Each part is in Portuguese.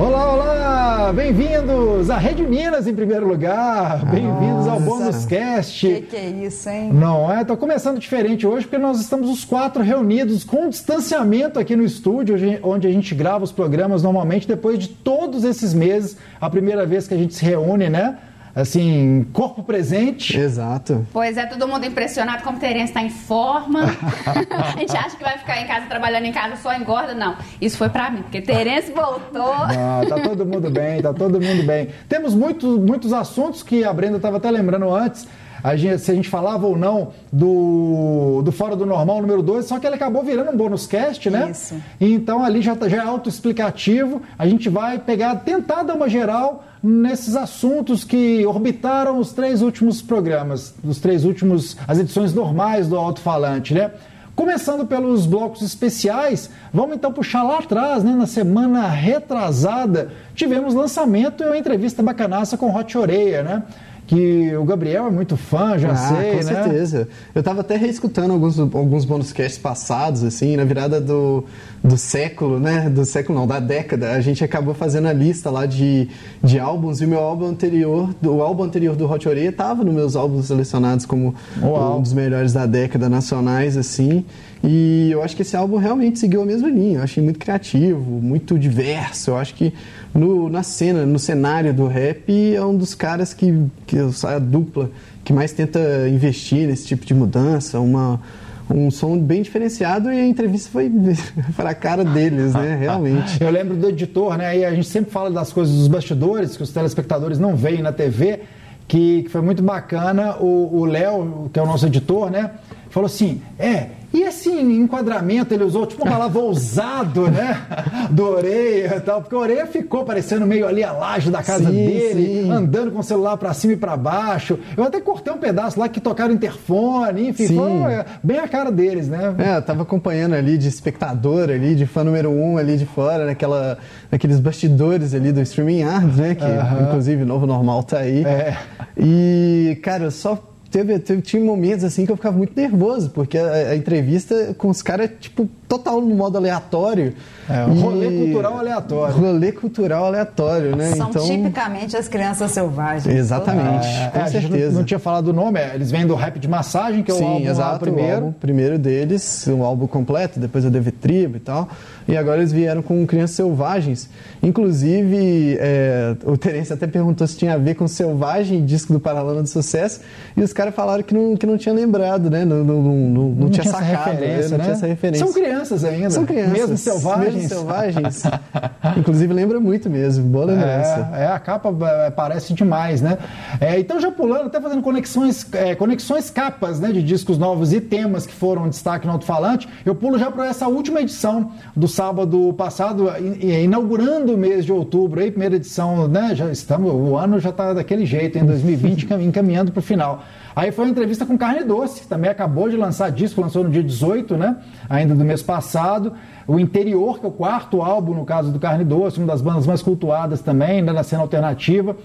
Olá, olá! Bem-vindos à Rede Minas em primeiro lugar. Bem-vindos ao Bônus Cast. Que que é isso, hein? Não é? Tô começando diferente hoje porque nós estamos os quatro reunidos com distanciamento aqui no estúdio, onde a gente grava os programas normalmente depois de todos esses meses, a primeira vez que a gente se reúne, né? Assim, corpo presente. Exato. Pois é, todo mundo impressionado como o Terence está em forma. a gente acha que vai ficar em casa trabalhando em casa só engorda. Não, isso foi para mim, porque Terence voltou. Não, tá todo mundo bem, tá todo mundo bem. Temos muitos, muitos assuntos que a Brenda estava até lembrando antes. A gente, se a gente falava ou não do, do Fora do Normal número 2, só que ele acabou virando um bônus cast, né? Isso. Então ali já, tá, já é autoexplicativo. A gente vai pegar, tentar dar uma geral nesses assuntos que orbitaram os três últimos programas, os três últimos, as edições normais do Alto-Falante, né? Começando pelos blocos especiais, vamos então puxar lá atrás, né? Na semana retrasada, tivemos lançamento e uma entrevista bacanaça com Hot Oreia, né? Que o Gabriel é muito fã, já ah, sei, com né? certeza. Eu estava até reescutando alguns, alguns bônus casts passados, assim, na virada do, do século, né? Do século não, da década. A gente acabou fazendo a lista lá de, de álbuns e o meu álbum anterior, o álbum anterior do Hot Oreia estava nos meus álbuns selecionados como Uau. um dos melhores da década nacionais, assim. E eu acho que esse álbum realmente seguiu a mesma linha. Eu achei muito criativo, muito diverso. Eu acho que no, na cena, no cenário do rap, é um dos caras que, que a dupla que mais tenta investir nesse tipo de mudança, uma, um som bem diferenciado e a entrevista foi para a cara deles, né? Realmente. Eu lembro do editor, né? E a gente sempre fala das coisas dos bastidores que os telespectadores não veem na TV, que, que foi muito bacana. O Léo, que é o nosso editor, né? Falou assim: é, e esse enquadramento ele usou tipo uma palavra ousado, né? Do Oreia e tal, porque o Oreia ficou parecendo meio ali a laje da casa sim, dele, sim. andando com o celular para cima e para baixo. Eu até cortei um pedaço lá que tocaram interfone, enfim, foi é, bem a cara deles, né? É, eu tava acompanhando ali de espectador ali, de fã número um ali de fora, naquela, naqueles bastidores ali do Streaming Yard, né? Que inclusive o novo normal tá aí. É. E, cara, só teve, teve, tinha momentos assim que eu ficava muito nervoso, porque a, a entrevista com os caras, tipo, total no modo aleatório. É, um rolê cultural aleatório. Rolê cultural aleatório, né? São então... tipicamente as crianças selvagens. Exatamente, é, com é, certeza. Não, não, tinha falado o nome, é, eles vêm do Rap de Massagem, que é o Sim, álbum exato, primeiro. O álbum primeiro deles, o álbum completo, depois a DV Tribo e tal. E agora eles vieram com Crianças Selvagens. Inclusive, é, o Terence até perguntou se tinha a ver com Selvagem, disco do Paralama do Sucesso, e os caras falaram que não, que não tinha lembrado, né? Não, não, não, não, não tinha, tinha sacado, né? não né? tinha essa referência. São crianças ainda. São crianças. Mesmo selvagens. Mesmo selvagens. Inclusive lembra muito mesmo, boa lembrança. É, é a capa é, parece demais, né? É, então já pulando, até fazendo conexões, é, conexões capas né, de discos novos e temas que foram destaque no alto-falante, eu pulo já para essa última edição do sábado passado, inaugurando o mês de outubro, aí, primeira edição, né? Já estamos, o ano já está daquele jeito, em 2020, encaminhando para o final. Aí foi uma entrevista com Carne Doce, que também acabou de lançar disco, lançou no dia 18, né? Ainda do mês passado. O Interior, que é o quarto álbum, no caso do Carne Doce, uma das bandas mais cultuadas também, né, na cena alternativa.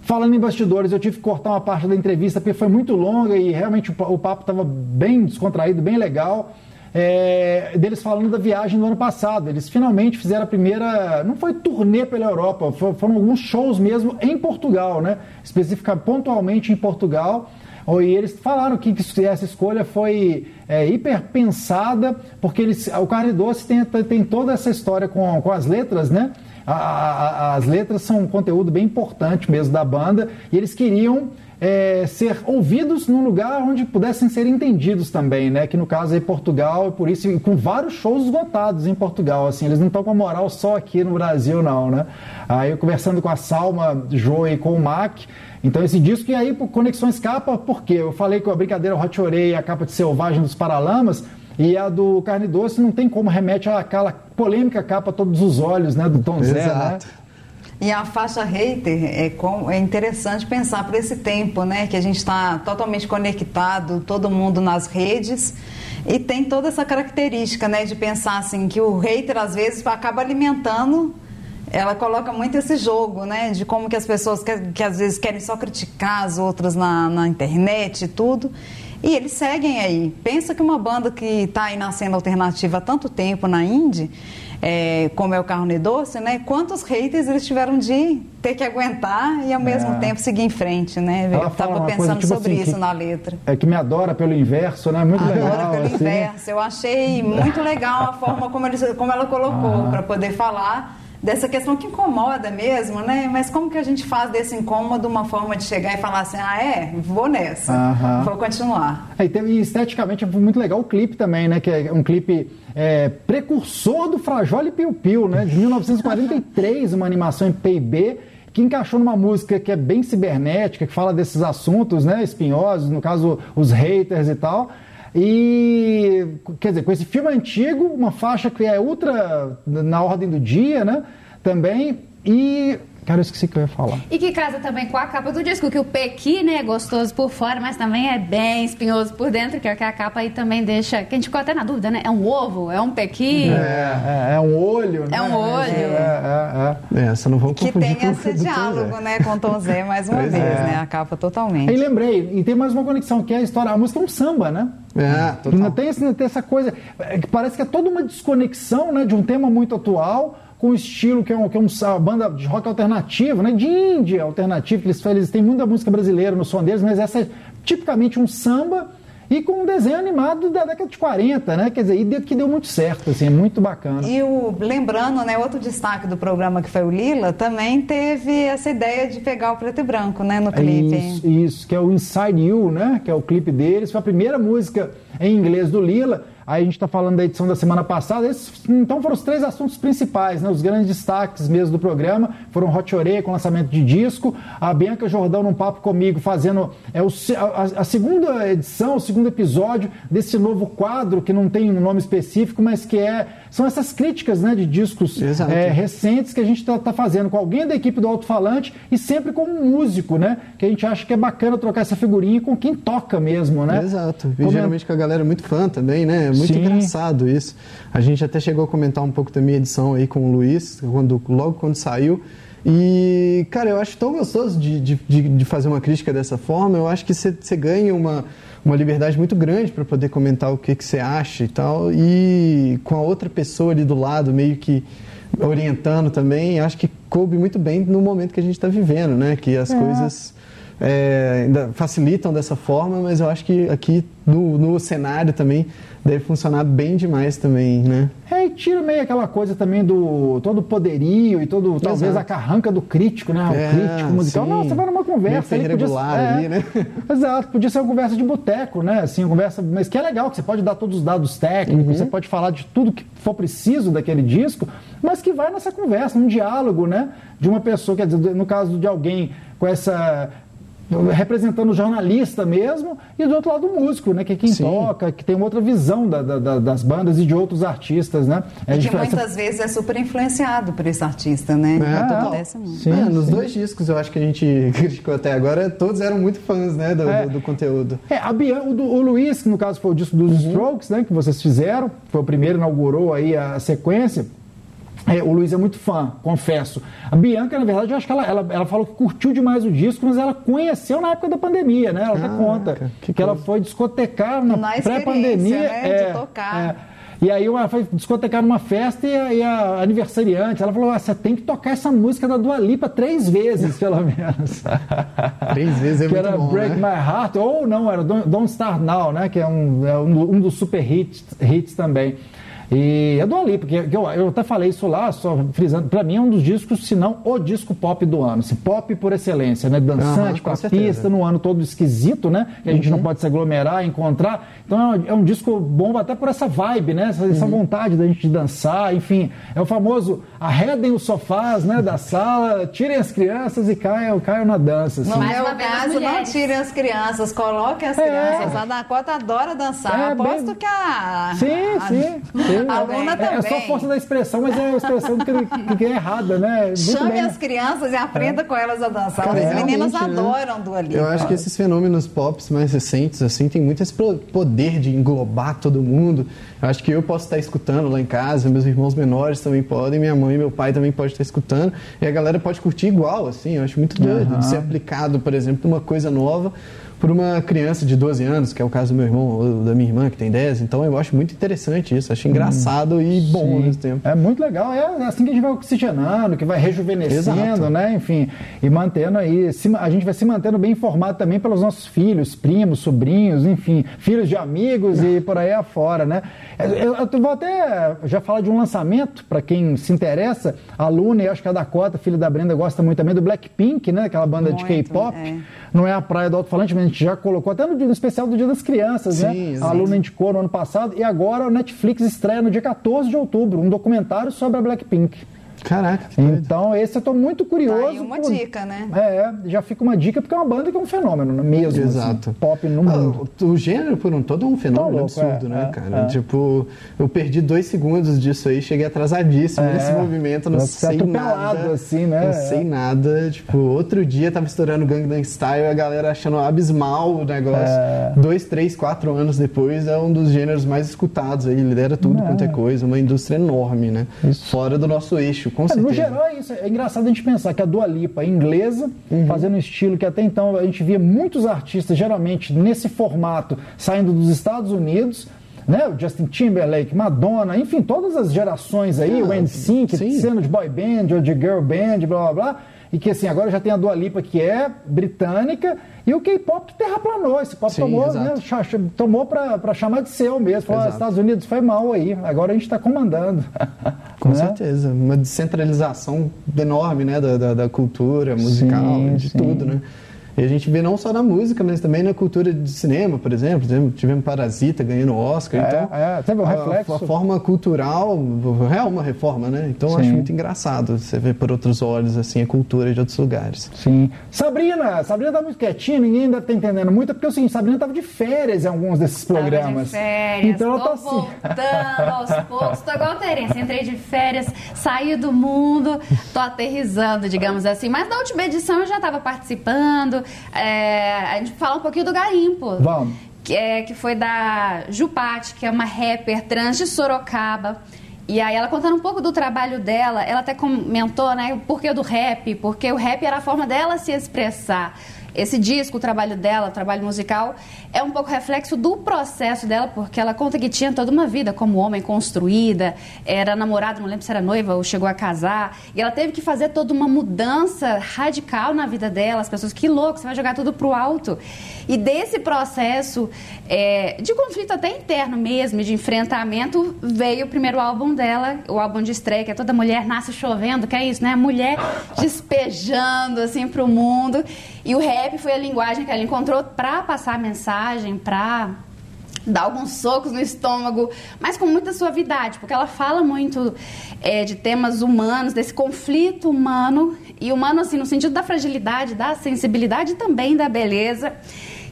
Falando em bastidores, eu tive que cortar uma parte da entrevista porque foi muito longa e realmente o papo estava bem descontraído, bem legal é, deles falando da viagem do ano passado. Eles finalmente fizeram a primeira. Não foi turnê pela Europa, foram alguns shows mesmo em Portugal, né? Especificamente, pontualmente em Portugal. E eles falaram que, essa escolha foi é, hiper pensada, porque eles, o Carne Doce tem, tem toda essa história com, com as letras, né? A, a, as letras são um conteúdo bem importante mesmo da banda, e eles queriam é, ser ouvidos num lugar onde pudessem ser entendidos também, né? Que no caso é Portugal, por isso, com vários shows esgotados em Portugal, assim, eles não estão com a moral só aqui no Brasil, não, né? Aí eu conversando com a Salma Joe e com o Mac, então esse disco, e aí por Conexões Capa, por quê? Eu falei que a brincadeira Hot Orei, a capa de Selvagem dos Paralamas, e a do Carne Doce não tem como remete àquela polêmica capa Todos os Olhos, né? Do Tom Zé, né? E a faixa hater é, com, é interessante pensar por esse tempo, né? Que a gente está totalmente conectado, todo mundo nas redes. E tem toda essa característica, né? De pensar assim, que o hater às vezes acaba alimentando ela coloca muito esse jogo, né? De como que as pessoas que, que às vezes querem só criticar as outras na, na internet e tudo. E eles seguem aí. Pensa que uma banda que está aí na cena alternativa há tanto tempo na Indie, é, como é o Carne Doce, né? Quantos haters eles tiveram de ter que aguentar e ao mesmo é. tempo seguir em frente, né? Eu estava pensando coisa, tipo sobre assim, isso que, na letra. É que me adora pelo inverso, né? Muito adora legal. Adora pelo assim. inverso. Eu achei muito legal a forma como, como ela colocou, ah. para poder falar dessa questão que incomoda mesmo, né? Mas como que a gente faz desse incômodo uma forma de chegar e falar assim, ah, é, vou nessa, uhum. vou continuar. É, e esteticamente é muito legal o clipe também, né? Que é um clipe é, precursor do Frajole Piu Piu, né? De 1943, uma animação em PIB que encaixou numa música que é bem cibernética, que fala desses assuntos, né, espinhosos, no caso os haters e tal. E, quer dizer, com esse filme antigo, uma faixa que é ultra na ordem do dia, né? Também. E Cara, eu esqueci que eu ia falar. E que casa também com a capa do disco, que o pequi, né, é gostoso por fora, mas também é bem espinhoso por dentro, que é o que a capa aí também deixa. Que a gente ficou até na dúvida, né? É um ovo? É um pequi? É, é, é um olho, né? É um olho. É, é, é. é Essa não confundir Que tem esse diálogo, né, com Tom Zé mais uma pois vez, é. né? A capa totalmente. E lembrei, e tem mais uma conexão, que é a história, a música é um samba, né? É, total. Não tem, não tem essa coisa, que parece que é toda uma desconexão, né, de um tema muito atual com o estilo que é, um, que é uma banda de rock alternativo, né? De indie alternativo, que eles, eles têm muita música brasileira no som deles, mas essa é tipicamente um samba e com um desenho animado da década de 40, né? Quer dizer, e que deu muito certo, assim, é muito bacana. E o, lembrando, né, outro destaque do programa que foi o Lila, também teve essa ideia de pegar o preto e branco, né, no clipe. Isso, isso que é o Inside You, né? Que é o clipe deles, foi a primeira música em inglês do Lila. Aí a gente está falando da edição da semana passada. Esses, então foram os três assuntos principais, né? os grandes destaques mesmo do programa. Foram Hot Ore com lançamento de disco, a Bianca Jordão num papo comigo fazendo é, o, a, a, segunda edição, o segundo episódio desse novo quadro que não tem um nome específico, mas que é são essas críticas né, de discos é, recentes que a gente está tá fazendo com alguém da equipe do alto-falante e sempre com um músico, né? Que a gente acha que é bacana trocar essa figurinha com quem toca mesmo, né? Exato. E geralmente com a galera muito fã também, né? Muito Sim. engraçado isso. A gente até chegou a comentar um pouco da minha edição aí com o Luiz, quando, logo quando saiu. E, cara, eu acho tão gostoso de, de, de fazer uma crítica dessa forma. Eu acho que você ganha uma, uma liberdade muito grande para poder comentar o que você acha e tal. E com a outra pessoa ali do lado, meio que orientando também, acho que coube muito bem no momento que a gente está vivendo, né? Que as é. coisas é, ainda facilitam dessa forma, mas eu acho que aqui no, no cenário também deve funcionar bem demais também, né? É, e tira meio aquela coisa também do todo o poderio e todo, Exato. talvez a carranca do crítico, né? O é, crítico musical. Sim. Não, você vai numa conversa. Meio regular podia, ali, é, né? Exato, podia ser uma conversa de boteco, né? Assim, uma conversa, mas que é legal, que você pode dar todos os dados técnicos, uhum. você pode falar de tudo que for preciso daquele disco, mas que vai nessa conversa, num diálogo, né? De uma pessoa, quer dizer, no caso de alguém com essa representando o jornalista mesmo, e do outro lado o músico, né? Que é quem Sim. toca, que tem outra visão da, da, das bandas e de outros artistas, né? É que muitas essa... vezes é super influenciado por esse artista, né? É, acontece muito. Sim, é, nos sim. dois discos eu acho que a gente criticou até agora, todos eram muito fãs, né? Do, é. do, do conteúdo. É, a Bian, o, do, o Luiz, que no caso foi o disco dos uhum. Strokes, né? Que vocês fizeram, foi o primeiro, inaugurou aí a sequência. É, o Luiz é muito fã, confesso. A Bianca, na verdade, eu acho que ela, ela, ela falou que curtiu demais o disco, mas ela conheceu na época da pandemia, né? Ela até conta que, que ela foi discotecar na, na pré-pandemia. Né? É, de tocar. É, e aí ela foi discotecar numa festa e a, e a aniversariante, ela falou, ah, você tem que tocar essa música da Dua Lipa três vezes, pelo menos. três vezes é que muito era bom, Break né? My Heart, ou não, era Don't Start Now, né? Que é um, é um, um dos super hits, hits também. E a Dua Lipa, que eu, eu até falei isso lá, só frisando, para mim é um dos discos, se não o disco pop do ano. Assim, pop por excelência, né? Dançante, uhum, com a certeza. pista, no ano todo esquisito, né? Que a gente não uhum. pode se aglomerar, encontrar. Então é um, é um, disco bom até por essa vibe, né? Essa, essa uhum. vontade da gente dançar, enfim. É o famoso arredem os sofás né, da sala, tirem as crianças e caiam, caiam na dança. Assim. No meu caso, não tirem as crianças, coloquem as é. crianças. A Dakota adora dançar. É, Aposto bem... que a. Sim, a... sim. sim. Aluna é, também. É só força da expressão, mas é a expressão que, que é errada, né? Muito Chame bem. as crianças e aprenda é. com elas a dançar. Cara, Os meninos né? adoram do ali. Eu acho que esses fenômenos pops mais recentes, assim, tem muito esse poder de englobar todo mundo. Eu acho que eu posso estar escutando lá em casa, meus irmãos menores também podem, minha mãe e meu pai também podem estar escutando, e a galera pode curtir igual, assim. Eu acho muito doido uhum. de ser aplicado, por exemplo, numa coisa nova por uma criança de 12 anos, que é o caso do meu irmão ou da minha irmã, que tem 10. Então eu acho muito interessante isso, acho engraçado hum, e bom sim. ao mesmo tempo. É muito legal, é assim que a gente vai oxigenando, que vai rejuvenescendo, Exato. né? Enfim, e mantendo aí, a gente vai se mantendo bem informado também pelos nossos filhos, primos, sobrinhos, enfim, filhos de amigos e por aí afora, né? Eu, eu vou até já falar de um lançamento, para quem se interessa, a Luna e acho que a Dakota, filha da Brenda, gosta muito também do Blackpink, né? Aquela banda muito, de K-pop. É. Não é a praia do alto-falante, mas a gente já colocou até no, no especial do Dia das Crianças, né? Sim, né? A Luna indicou no ano passado e agora o Netflix estreia no dia 14 de outubro um documentário sobre a Blackpink. Caraca, que Então, esse eu tô muito curioso. Tá aí uma por... dica, né? É, já fica uma dica porque é uma banda que é um fenômeno né? mesmo. Assim, Exato. Assim, pop no mundo. Ah, o, gênero por um todo é um fenômeno tá louco, absurdo, é, né, é, cara? É. Tipo, eu perdi dois segundos disso aí, cheguei atrasadíssimo é. nesse movimento, não sei nada. assim, né? Não sei nada. Tipo, outro dia tava estourando Gangnam Style e a galera achando abismal o negócio. É. Dois, três, quatro anos depois é um dos gêneros mais escutados aí, lidera tudo quanto é coisa, uma indústria enorme, né? Isso. Fora do nosso eixo, com certeza. No geral, é isso. É engraçado a gente pensar que a Dua Lipa é inglesa, uhum. fazendo um estilo que até então a gente via muitos artistas, geralmente nesse formato, saindo dos Estados Unidos, né? O Justin Timberlake, Madonna, enfim, todas as gerações aí, ah, o NSYNC, sendo de boy band ou de girl band, blá blá blá e que assim, agora já tem a Dua Lipa que é britânica e o K-pop terraplanou, esse pop Sim, tomou, né, tomou para chamar de seu mesmo, falou, ah, Estados Unidos foi mal aí, agora a gente está comandando. Com né? certeza, uma descentralização enorme né, da, da, da cultura musical, sim, de sim. tudo, né? E a gente vê não só na música, mas também na cultura de cinema, por exemplo. Tivemos Parasita ganhando Oscar. É, então, é, teve um reflexo. A, a, forma cultural é uma reforma, né? Então eu acho muito engraçado você ver por outros olhos assim a cultura de outros lugares. Sim. Sabrina, Sabrina tá muito quietinha, ninguém ainda tá entendendo muito, porque o seguinte, Sabrina tava de férias em alguns desses programas. Tava de férias, então ela tá assim. voltando aos poucos, tô igual a Terence, entrei de férias, saí do mundo, tô aterrizando, digamos assim. Mas na última edição eu já estava participando, é, a gente fala um pouquinho do garimpo. Vamos. Que, é, que foi da Jupati, que é uma rapper trans de Sorocaba. E aí ela contando um pouco do trabalho dela, ela até comentou, né, o porquê do rap, porque o rap era a forma dela se expressar. Esse disco, o trabalho dela, o trabalho musical, é um pouco reflexo do processo dela, porque ela conta que tinha toda uma vida como homem construída, era namorada, não lembro se era noiva ou chegou a casar, e ela teve que fazer toda uma mudança radical na vida dela. As pessoas, que louco, você vai jogar tudo pro alto. E desse processo é, de conflito até interno mesmo, de enfrentamento, veio o primeiro álbum dela, o álbum de estreia, que é Toda Mulher Nasce Chovendo, que é isso, né? Mulher despejando assim pro mundo. E o rap foi a linguagem que ela encontrou para passar a mensagem, para dar alguns socos no estômago, mas com muita suavidade, porque ela fala muito é, de temas humanos, desse conflito humano, e humano assim no sentido da fragilidade, da sensibilidade e também da beleza.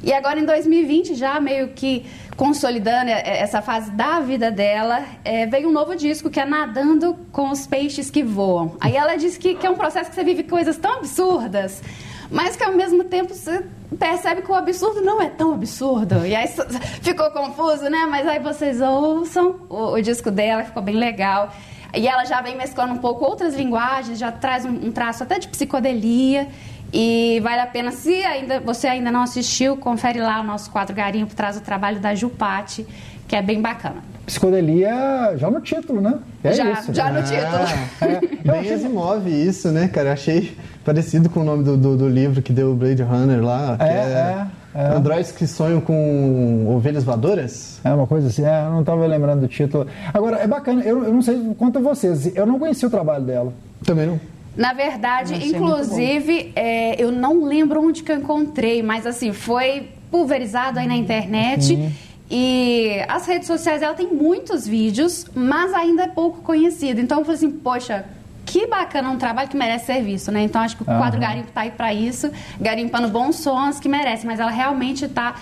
E agora em 2020, já meio que consolidando essa fase da vida dela, é, veio um novo disco que é Nadando com os Peixes que Voam. Aí ela diz que, que é um processo que você vive coisas tão absurdas mas que ao mesmo tempo você percebe que o absurdo não é tão absurdo. E aí ficou confuso, né? Mas aí vocês ouçam o, o disco dela, ficou bem legal. E ela já vem mesclando um pouco outras linguagens, já traz um, um traço até de psicodelia. E vale a pena, se ainda, você ainda não assistiu, confere lá o nosso quadro Garimpo, traz o trabalho da Jupati, que é bem bacana. Psicodelia já no título, né? É já, isso. já no título. É, bem Asimov isso, né, cara? Achei parecido com o nome do, do, do livro que deu o Blade Runner lá, que é, é, é, Androids que sonham com ovelhas voadoras? É uma coisa assim, é, eu não estava lembrando do título. Agora, é bacana, eu, eu não sei quanto a vocês, eu não conheci o trabalho dela. Também não. Na verdade, inclusive, é, eu não lembro onde que eu encontrei, mas assim, foi pulverizado aí na internet. Uhum. E as redes sociais, ela tem muitos vídeos, mas ainda é pouco conhecido. Então eu falei assim, poxa, que bacana, um trabalho que merece ser visto, né? Então acho que o uhum. quadro Garimpo tá aí para isso, garimpando bons sons que merece, mas ela realmente está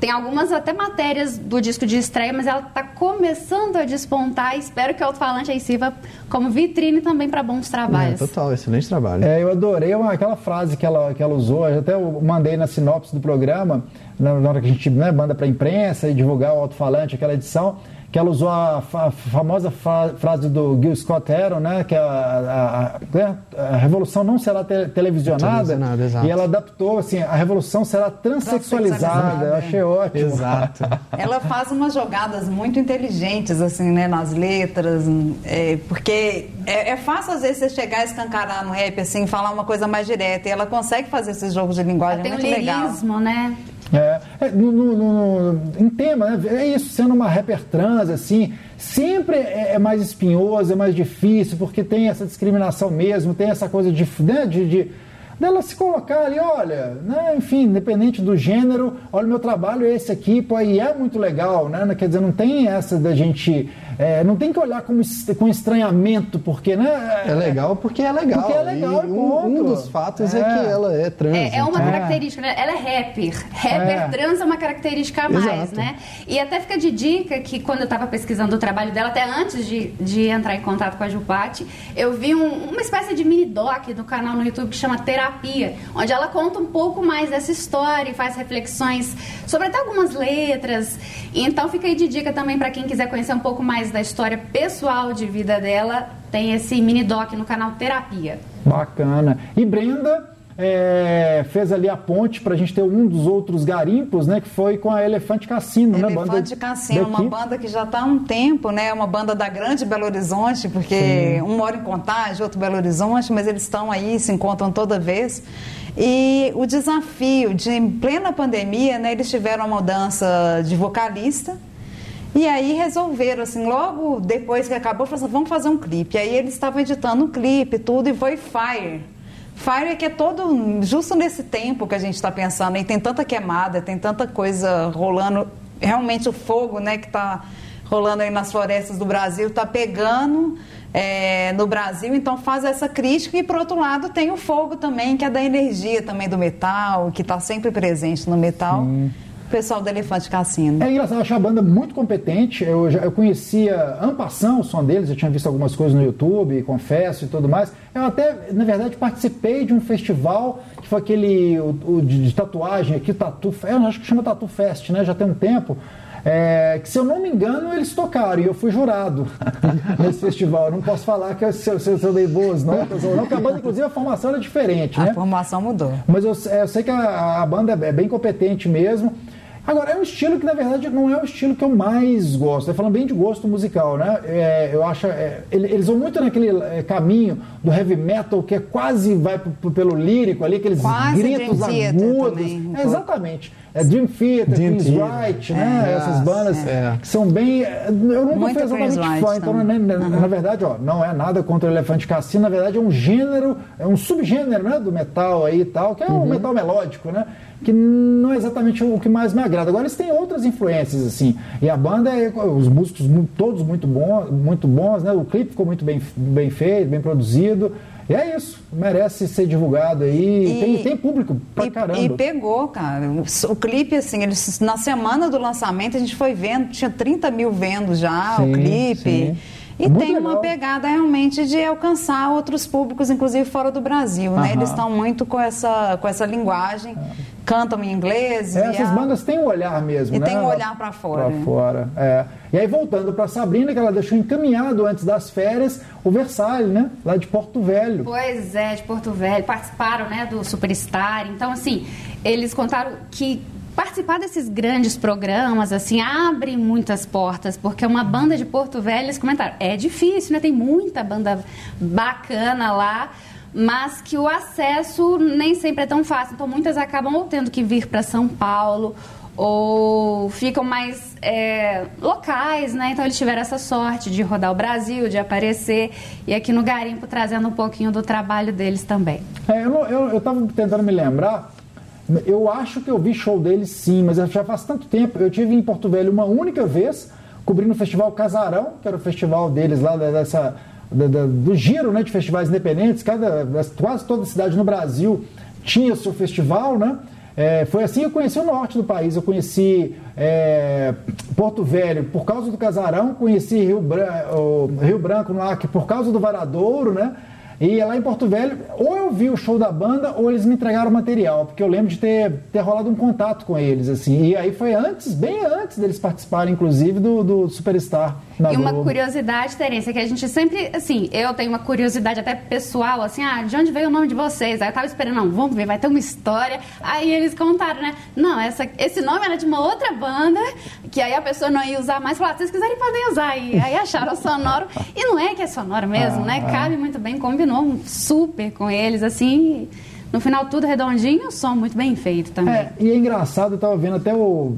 tem algumas até matérias do disco de estreia, mas ela está começando a despontar. Espero que o alto-falante aí sirva como vitrine também para bons trabalhos. É, total, excelente trabalho. É, eu adorei uma, aquela frase que ela, que ela usou, eu até mandei na sinopse do programa, na hora que a gente né, manda para a imprensa e divulgar o alto-falante, aquela edição que ela usou a, fa famosa fa frase do Gil Scott Heron, né, que a, a, a, né, a revolução não será te televisionada, e ela adaptou assim, a revolução será transexualizada. Eu achei ótimo. Exato. ela faz umas jogadas muito inteligentes assim, né, nas letras, é, porque é, é, fácil às vezes você chegar a escancarar no rap assim, falar uma coisa mais direta, e ela consegue fazer esses jogos de linguagem ela muito tem um legal. lirismo, né? É, é no, no, no, em tema, né? É isso, sendo uma rapper trans, assim, sempre é, é, mais espinhoso, é mais difícil, porque tem essa discriminação mesmo, tem essa coisa de, né, de, de dela se colocar ali, olha, né, enfim, independente do gênero, olha, o meu trabalho é esse aqui, pô, e é muito legal, né? Quer dizer, não tem essa da gente. É, não tem que olhar com, com estranhamento, porque, né? É legal porque é legal. Porque é legal, e um, um, dos fatos é. é. que ela é trans. É, é uma então. característica, né? Ela é rapper. Rapper é. trans é uma característica a mais, Exato. né? E até fica de dica que quando eu estava pesquisando o trabalho dela, até antes de, de entrar em contato com a Jupati, eu vi um, uma espécie de mini doc no canal no YouTube que chama Terapia, onde ela conta um pouco mais dessa história e faz reflexões sobre até algumas letras. Então fica aí de dica também para quem quiser conhecer um pouco mais da história pessoal de vida dela, tem esse mini doc no canal Terapia. Bacana. E Brenda é, fez ali a ponte para a gente ter um dos outros garimpos, né? Que foi com a Elefante Cassino, Elefante né? Elefante Cassino, daqui. uma banda que já está há um tempo, né? Uma banda da grande Belo Horizonte, porque Sim. um mora em Contagem, outro Belo Horizonte, mas eles estão aí, se encontram toda vez. E o desafio de, em plena pandemia, né? Eles tiveram uma mudança de vocalista, e aí resolveram, assim, logo depois que acabou, falaram assim, vamos fazer um clipe. Aí eles estavam editando um clipe, tudo, e foi Fire. Fire é que é todo, justo nesse tempo que a gente está pensando, e tem tanta queimada, tem tanta coisa rolando, realmente o fogo, né, que está rolando aí nas florestas do Brasil, está pegando é, no Brasil, então faz essa crítica, e por outro lado tem o fogo também, que é da energia também do metal, que está sempre presente no metal. Sim pessoal do Elefante Cassino. É engraçado, eu achei a banda muito competente. Eu, já, eu conhecia Ampação, o som deles, eu tinha visto algumas coisas no YouTube, confesso e tudo mais. Eu até, na verdade, participei de um festival que foi aquele o, o de, de, tatuagem aqui, Tatu, eu acho que chama Tatu Fest, né? Já tem um tempo. É, que se eu não me engano, eles tocaram e eu fui jurado nesse festival. Eu não posso falar que eu, se, eu, se eu dei boas notas ou não, porque a banda, inclusive, a formação era diferente. A né? formação mudou. Mas eu, é, eu sei que a, a banda é bem competente mesmo. Agora, é um estilo que, na verdade, não é o estilo que eu mais gosto. Falando bem de gosto musical, né? É, eu acho. É, eles vão muito naquele é, caminho do heavy metal que é quase vai pelo lírico ali, aqueles quase gritos agudos. É, exatamente. É Dream Theater, Dream Queen's Right, né? É, Essas bandas é. que são bem. Eu nunca fui exatamente fã, então, na, na, uhum. na, verdade, ó, não é nada contra o Elefante Cassino, na verdade é um gênero, é um subgênero né, do metal aí e tal, que é um uhum. metal melódico, né? que não é exatamente o que mais me agrada. Agora eles têm outras influências assim. E a banda é os músicos todos muito bons, muito bons, né? O clipe ficou muito bem, bem feito, bem produzido. E é isso, merece ser divulgado aí. E, tem, tem público pra e, caramba. E pegou, cara. O, o, clipe, assim, eles, na semana do lançamento a gente foi vendo, tinha 30 mil vendo já sim, o clipe. Sim. E é tem legal. uma pegada realmente de alcançar outros públicos, inclusive fora do Brasil, né? Eles estão muito com essa, com essa linguagem, cantam em inglês. É, essas a... bandas têm um olhar mesmo, e né? tem um olhar para fora. Para fora, é. E aí voltando para Sabrina, que ela deixou encaminhado antes das férias o Versalhes, né? Lá de Porto Velho. Pois é, de Porto Velho. Participaram, né, do Superstar. Então, assim, eles contaram que participar desses grandes programas, assim, abre muitas portas, porque uma banda de Porto Velho, eles comentaram, é difícil, né? Tem muita banda bacana lá, mas que o acesso nem sempre é tão fácil. Então, muitas acabam ou tendo que vir para São Paulo ou ficam mais é, locais, né? Então eles tiveram essa sorte de rodar o Brasil, de aparecer e aqui no Garimpo trazendo um pouquinho do trabalho deles também. É, eu estava tentando me lembrar eu acho que eu vi show deles sim, mas já faz tanto tempo. Eu tive em Porto Velho uma única vez, cobrindo o festival Casarão, que era o festival deles lá dessa, do giro né, de festivais independentes. Cada, quase toda cidade no Brasil tinha seu festival, né? É, foi assim que eu conheci o norte do país. Eu conheci é, Porto Velho por causa do Casarão, conheci Rio, Rio Branco no Acre por causa do Varadouro, né? E lá em Porto Velho, ou eu vi o show da banda, ou eles me entregaram material, porque eu lembro de ter, ter rolado um contato com eles, assim. E aí foi antes, bem antes deles participarem, inclusive, do, do Superstar. E uma Globo. curiosidade, Terência, que a gente sempre, assim, eu tenho uma curiosidade até pessoal, assim, ah, de onde veio o nome de vocês? Aí eu tava esperando, não, vamos ver, vai ter uma história. Aí eles contaram, né? Não, essa, esse nome era de uma outra banda, que aí a pessoa não ia usar mais, falaram, ah, se vocês quiserem podem usar. E aí acharam sonoro. E não é que é sonoro mesmo, ah, né? Ah. Cabe muito bem, combinou super com eles, assim. No final, tudo redondinho, o som muito bem feito também. É, e é engraçado, eu tava vendo até o.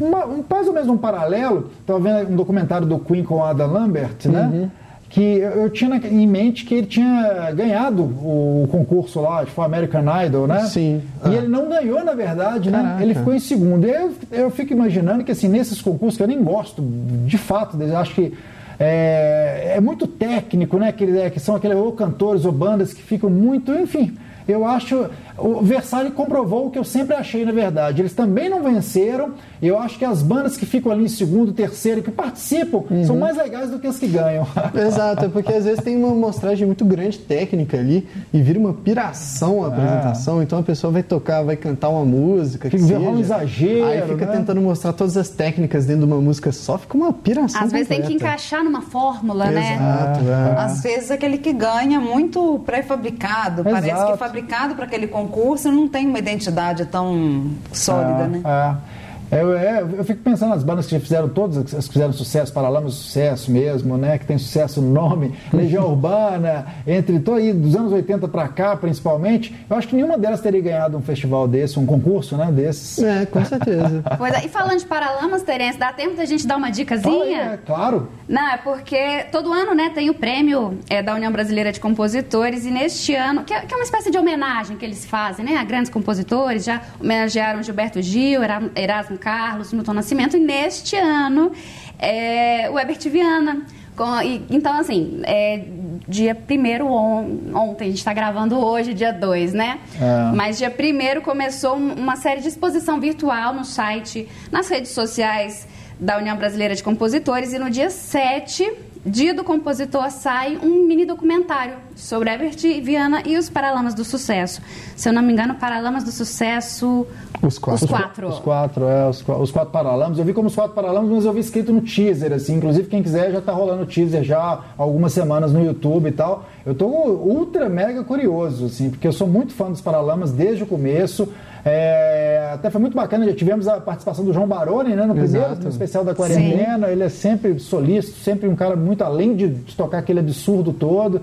Uma, mais ou menos um paralelo, tava vendo um documentário do Queen com o Adam Lambert, né? Uhum que eu tinha em mente que ele tinha ganhado o concurso lá, tipo American Idol, né? Sim. E ah. ele não ganhou, na verdade, né? Caraca. né? Ele ficou em segundo. E eu, eu fico imaginando que, assim, nesses concursos, que eu nem gosto, de fato, eu acho que é, é muito técnico, né? Que, é, que são aqueles ou cantores ou bandas que ficam muito, enfim. Eu acho. O Versalhes comprovou o que eu sempre achei, na verdade. Eles também não venceram. Eu acho que as bandas que ficam ali em segundo, terceiro, que participam, uhum. são mais legais do que as que ganham. Exato, é porque às vezes tem uma mostragem muito grande técnica ali e vira uma piração a apresentação. É. Então a pessoa vai tocar, vai cantar uma música. Fica seja, um exagero. Aí fica né? tentando mostrar todas as técnicas dentro de uma música só, fica uma piração. Às vezes tem que encaixar numa fórmula, Exato, né? Exato. É. Às vezes aquele que ganha muito pré-fabricado, parece que é fabricado para aquele concurso não tem uma identidade tão sólida, é, né? É. Eu, é, eu fico pensando nas bandas que já fizeram todas, as que fizeram sucesso, Paralamas sucesso mesmo, né? Que tem sucesso no nome, Legião Urbana, entre tô aí dos anos 80 para cá, principalmente. Eu acho que nenhuma delas teria ganhado um festival desse, um concurso, né? Desses. É, com certeza. pois é, e falando de Paralamas, Terence, dá tempo da gente dar uma dicasinha? é, claro. Não, é porque todo ano, né, tem o prêmio é, da União Brasileira de Compositores e neste ano, que é, que é uma espécie de homenagem que eles fazem, né, a grandes compositores, já homenagearam Gilberto Gil, Erasmo Carlos, Milton Nascimento, e neste ano é, o Herbert Viana. Com, e, então, assim, é, dia 1 on, ontem, a gente está gravando hoje, dia 2, né? É. Mas dia 1 começou uma série de exposição virtual no site, nas redes sociais da União Brasileira de Compositores, e no dia 7 Dia do Compositor sai um mini documentário sobre Herbert Viana e os Paralamas do Sucesso. Se eu não me engano, Paralamas do Sucesso. Os quatro. Os quatro, os quatro, é, os, os, quatro Paralamas. Eu vi como os quatro Paralamas, mas eu vi escrito no teaser, assim. Inclusive, quem quiser já tá rolando o teaser já há algumas semanas no YouTube e tal. Eu tô ultra mega curioso, assim, porque eu sou muito fã dos Paralamas desde o começo. É, até foi muito bacana, já tivemos a participação do João Baroni né, no primeiro, no especial da quarentena. Sim. Ele é sempre solícito, sempre um cara muito além de, de tocar aquele absurdo todo.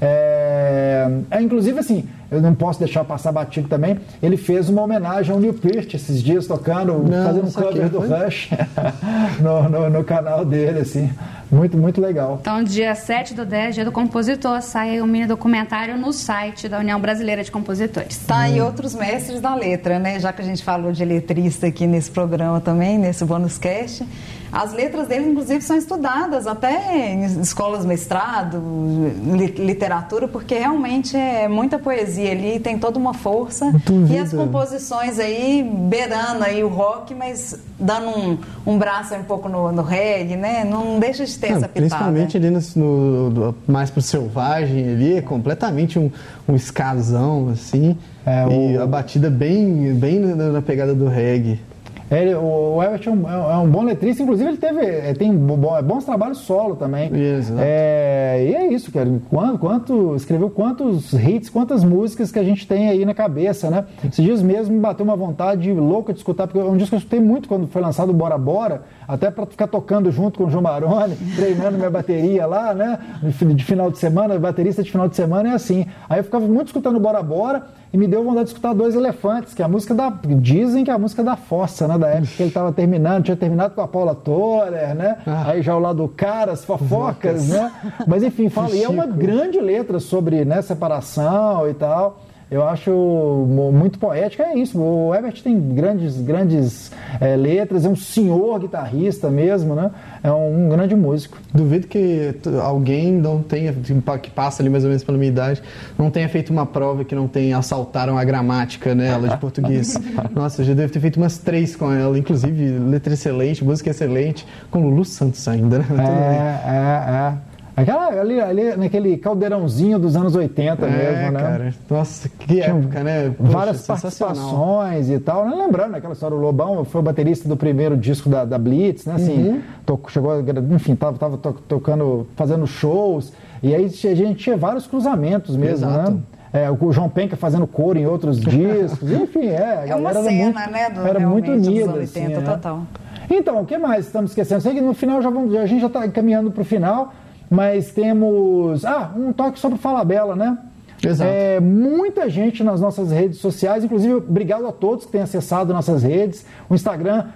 É, é, inclusive, assim, eu não posso deixar passar batido também. Ele fez uma homenagem ao Neil Peart esses dias, tocando, não, fazendo um cover do Rush no, no, no, canal dele, assim. Muito, muito legal. Então, dia 7 do 10, dia do compositor, sai um mini documentário no site da União Brasileira de Compositores. Tá, hum. e outros mestres da letra, né? Já que a gente falou de letrista aqui nesse programa também, nesse bônus cast. As letras dele, inclusive, são estudadas até em escolas mestrado, literatura, porque realmente é muita poesia ali, tem toda uma força. E as composições aí, beirando aí o rock, mas dando um, um braço um pouco no, no reggae, né? Não deixa de ter Não, essa pitada. Principalmente ali no, no, mais pro selvagem ali, é completamente um, um escasão, assim. É, e o... a batida bem, bem na, na pegada do reggae. Ele, o Everton é um, é um, bom letrista, inclusive ele teve, é, tem bons trabalhos solo também. Isso, é, e é isso, cara. Quanto, quanto, escreveu quantos hits, quantas músicas que a gente tem aí na cabeça, né? Esses dias mesmo me bateu uma vontade louca de escutar, porque é um disco que eu escutei muito quando foi lançado Bora Bora, até para ficar tocando junto com o João Baroni, treinando minha bateria lá, né? De final de semana, baterista de final de semana é assim. Aí eu ficava muito escutando Bora Bora e me deu vontade de escutar Dois Elefantes, que é a música da. Dizem que é a música da Fossa, né? Da época que ele estava terminando, tinha terminado com a Paula Toller, né? Ah. Aí já o lado Caras, Fofocas, né? Mas enfim, fala, e é uma grande letra sobre né, separação e tal. Eu acho muito poético, é isso. O Ebert tem grandes, grandes é, letras, é um senhor guitarrista mesmo, né? É um, um, grande músico. Duvido que alguém não tenha, que passa ali mais ou menos pela minha idade, não tenha feito uma prova que não tenha assaltaram a gramática nela de português. Nossa, eu já devo ter feito umas três com ela, inclusive letra excelente, música excelente, com Lulu Santos ainda, né? É, é, é. Aquela, ali, ali naquele caldeirãozinho dos anos 80 É, mesmo, né? cara. Nossa, que Tinha época, né? Poxa, várias participações e tal. Né? Lembrando aquela história, o Lobão foi o baterista do primeiro disco da, da Blitz, né? Assim, Uhum. to- chegou, enfim, tava, tava to- tocando, fazendo shows. E aí a gente tinha vários cruzamentos mesmo, Exato. né? É, o João Penca fazendo coro em outros discos, enfim, é. a É uma cena, muito, né? Do, era muito realmente, dos unida. anos assim, 80, né? total. Então, o que mais estamos esquecendo? Sei que no final já vamos, a gente já está caminhando para o final, mas temos. Ah, um toque sobre o Falabella, né? Exato. É, muita gente nas nossas redes sociais, inclusive obrigado a todos que têm acessado nossas redes. O Instagram,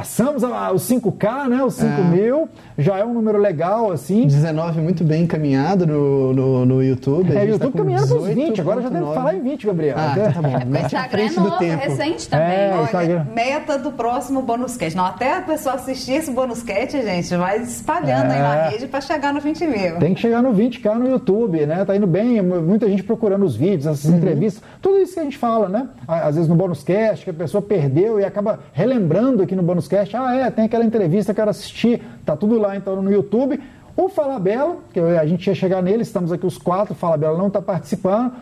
passamos a- os 5K, né? Os 5 É. mil, já é um número legal, assim. 19 muito bem encaminhado no, no, no YouTube. É, o YouTube tá caminhando para os 20, agora já deve 18,9. falar em 20, Gabriel. Ah, né? tá bom. O Mete à Instagram é novo, tempo. recente também. É, Olha, Instagram. meta do próximo bônus cast. Não, até a pessoa assistir esse bônus cast, gente, vai espalhando aí É. na rede para chegar no 20 mil. Tem que chegar no 20k no YouTube, né? Tá indo bem, muita gente procurando os vídeos, essas Uhum. entrevistas, tudo isso que a gente fala, né? Às vezes no bônus cast, que a pessoa perdeu e acaba relembrando aqui no bônus ah, é, tem aquela entrevista, quero assistir, tá tudo lá então no YouTube. O Falabella, que a gente ia chegar nele, estamos aqui os quatro, o Falabella não está participando,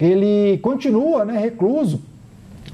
ele continua, né, recluso,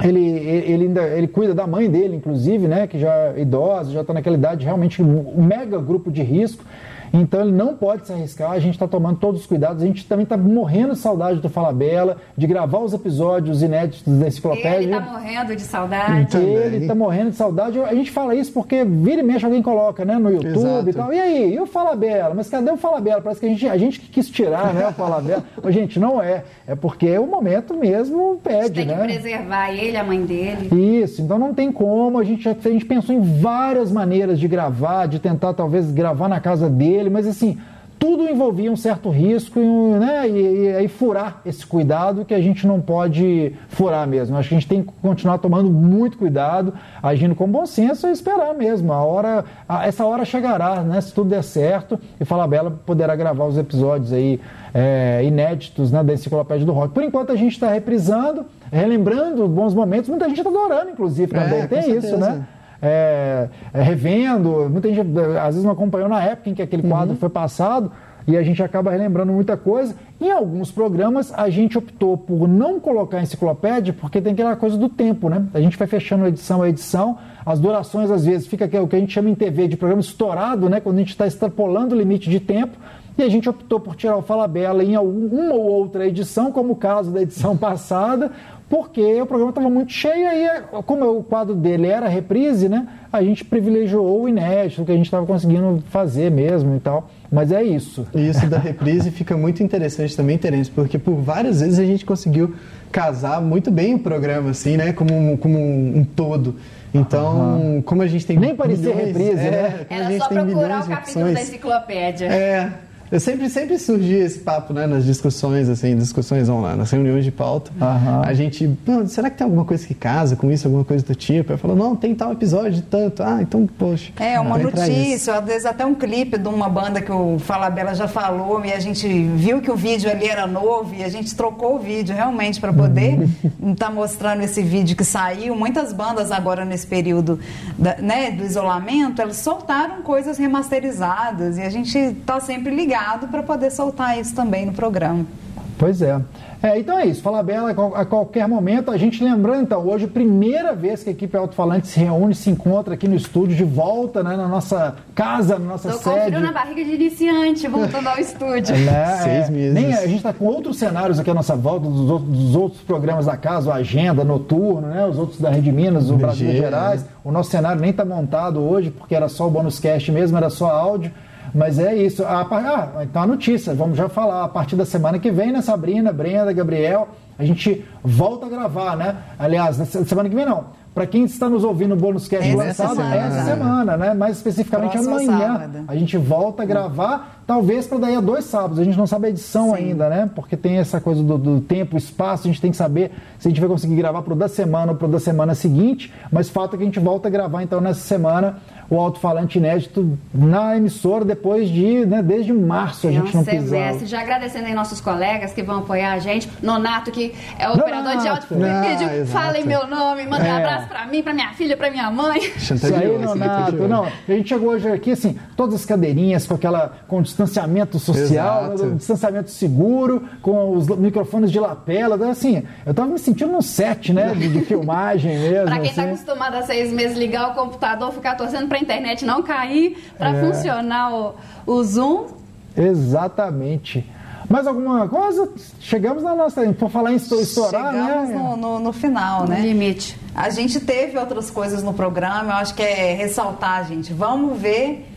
ele, ele, ainda, ele cuida da mãe dele, inclusive, né? Que já é idosa, já está naquela idade realmente um mega grupo de risco. Então ele não pode se arriscar, a gente está tomando todos os cuidados, a gente também está morrendo de saudade do Falabella, de gravar os episódios inéditos da enciclopédia. Ele tá morrendo de saudade. Ele tá morrendo de saudade. A gente fala isso porque vira e mexe alguém coloca, né, no YouTube Exato. e tal. E aí, e o Falabella? Mas cadê o Falabella? Parece que a gente, a gente que quis tirar, né, o Falabella. Mas, gente, não é. É porque o momento mesmo A gente pede, tem que né? preservar ele, a mãe dele. Isso, então não tem como. A gente, já- a gente pensou em várias maneiras de gravar, de tentar talvez gravar na casa dele, mas assim, tudo envolvia um certo risco né, e, e furar esse cuidado que a gente não pode furar mesmo. Acho que a gente tem que continuar tomando muito cuidado, agindo com bom senso e esperar mesmo. A hora, a- essa hora chegará, né, se tudo der certo, e Falabella poderá gravar os episódios aí é, inéditos né, da Enciclopédia do Rock. Por enquanto a gente está reprisando, relembrando bons momentos. Muita gente está adorando, inclusive, É, também. com Tem isso, né? É, é, revendo, muita gente às vezes não acompanhou na época em que aquele quadro foi passado e a gente acaba relembrando muita coisa. Em alguns programas a gente optou por não colocar a enciclopédia porque tem aquela coisa do tempo, né? A gente vai fechando edição a edição, as durações às vezes fica o que a gente chama em TV de programa estourado, né? Quando a gente está extrapolando o limite de tempo. E a gente optou por tirar o Falabella em algum- uma ou outra edição, como o caso da edição passada, porque o programa estava muito cheio e aí, como o quadro dele era reprise, né? A gente privilegiou o inédito, que a gente estava conseguindo fazer mesmo e tal. Mas é isso. E isso da reprise fica muito interessante também, Terence, porque por várias vezes a gente conseguiu casar muito bem o programa, assim, né? Como, um- como um, um todo. Então, como a gente tem Nem parecia milhões- reprise, é, né? Era só procurar o capítulo da opções. enciclopédia. É. Eu sempre, sempre surgia esse papo, né, nas discussões, assim, discussões online, nas reuniões de pauta. Aham. A gente, "Não, será que tem alguma coisa que casa com isso, alguma coisa do tipo? Eu falo, não, tem tal episódio de tanto. Ah, então, poxa. É, uma notícia, às vezes até um clipe de uma banda que o Falabella já falou e a gente viu que o vídeo ali era novo e a gente trocou o vídeo realmente para poder estar mostrando esse vídeo que saiu. Muitas bandas agora nesse período da- né, do isolamento, elas soltaram coisas remasterizadas e a gente está sempre ligado para poder soltar isso também no programa. Pois é. É, então é isso, Fala Bela a qual- a qualquer momento. A gente lembrando, então, hoje, primeira vez que a equipe Alto-Falante se reúne, se encontra aqui no estúdio, de volta, né, na nossa casa, na nossa Tô sede. frio na barriga de iniciante, voltando ao estúdio. Né? Seis É, meses. Nem, a gente está com outros cenários aqui à nossa volta, dos outros, dos outros programas da casa, o Agenda, Noturno, né? os outros da Rede Minas, o Brasil Gerais. O nosso cenário nem está montado hoje, porque era só o bônus cast mesmo, era só áudio. Mas é isso. A, ah, então a notícia, vamos já falar. A partir da semana que vem, né, Sabrina, Brenda, Gabriel, a gente volta a gravar, né? Aliás, na se- semana que vem não. Para quem está nos ouvindo no bônus cast Essa lançado, semana. essa semana, né? Mais especificamente Próximo amanhã. sábado. A gente volta a gravar, talvez para daí a dois sábados. A gente não sabe a edição ainda, né? Porque tem essa coisa do, do tempo, espaço, a gente tem que saber se a gente vai conseguir gravar pro da semana ou pro da semana seguinte. Mas fato é que a gente volta a gravar então nessa semana o alto-falante inédito na emissora depois de, né, desde março a gente não. CBS. Já agradecendo aí nossos colegas que vão apoiar a gente. Nonato, que é o operador de áudio Ah, exato. Falem meu nome, manda um É. abraço pra mim, pra minha filha, pra minha mãe. Isso aí, Chantageou, esse Nonato. chantageou. Não, a gente chegou hoje aqui, assim, todas as cadeirinhas com aquela distanciamento social, né, do distanciamento seguro, com os microfones de lapela. Então, assim, eu estava me sentindo num set, né? De, de filmagem mesmo. para quem está assim. acostumado a seis meses ligar o computador, ficar torcendo para a internet não cair, para é. funcionar o, o Zoom. Exatamente. Mais alguma coisa? Chegamos na nossa. Por falar em estourar, Chegamos né? no, no, no final, no né? limite. A gente teve outras coisas no programa, eu acho que é ressaltar, gente. Vamos ver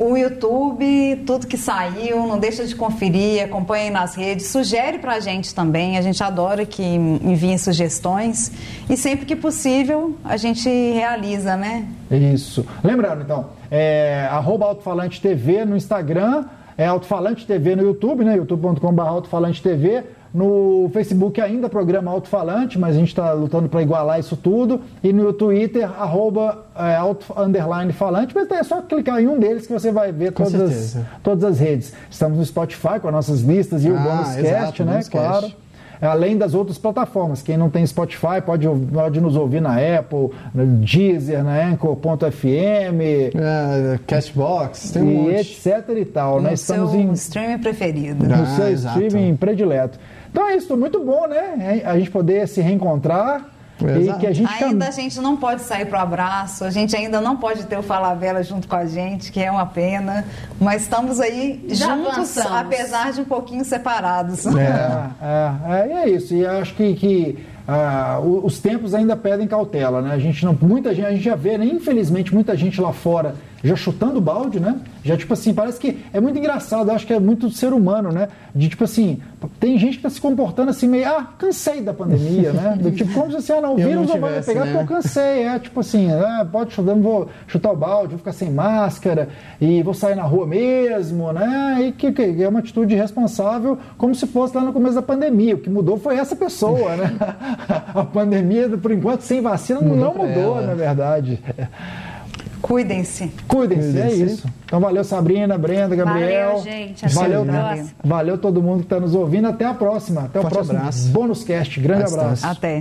o YouTube, tudo que saiu, não deixa de conferir, acompanhe nas redes, sugere pra gente também, a gente adora que enviem sugestões e sempre que possível a gente realiza, né? Isso. Lembrando, então, é, arroba Alto-Falante TV no Instagram, é Alto-Falante TV no YouTube, né? youtube.com.br Alto-Falante TV. No Facebook ainda programa Alto-Falante, mas a gente está lutando para igualar isso tudo. E no Twitter, arroba é, alto, underline falante, mas é só clicar em um deles que você vai ver todas as, todas as redes. Estamos no Spotify com as nossas listas e ah, o Bônus Cast, né? Claro. Cast além das outras plataformas. Quem não tem Spotify pode, pode nos ouvir na Apple, no Deezer, na Anchor.fm, é, Cashbox, tem um e etc e tal. No né? Estamos em streaming preferido. No ah, seu exato. streaming predileto. Então é isso, muito bom, né? A gente poder se reencontrar. E que a gente ainda a gente não pode sair para o abraço, a gente ainda não pode ter o Falavela junto com a gente, que é uma pena, mas estamos aí Já juntos, avançamos. apesar de um pouquinho separados. É, é, é, é isso. E acho que, que ah, os tempos ainda pedem cautela, né? A gente não, muita gente, a gente já vê, né? infelizmente, muita gente lá fora já chutando balde, né? Já tipo assim, parece que é muito engraçado, acho que é muito ser humano, né? De tipo assim, tem gente que tá se comportando assim meio, ah, cansei da pandemia, né? Do, tipo, como se assim, ah, não, o vírus não, vai me pegar né? porque eu cansei, é tipo assim, ah, pode chutar, vou chutar o balde, vou ficar sem máscara e vou sair na rua mesmo, né? E que, que é uma atitude responsável, como se fosse lá no começo da pandemia. O que mudou foi essa pessoa, né? A pandemia, por enquanto, sem vacina, mudou não mudou, ela. na verdade. Cuidem-se. Cuidem-se, é isso. Então valeu Sabrina, Brenda, Gabriel. Valeu, gente. Valeu, valeu todo mundo que está nos ouvindo. Até a próxima. Até o próximo abraço. Bônus Cast. Grande Bastante. abraço. Até.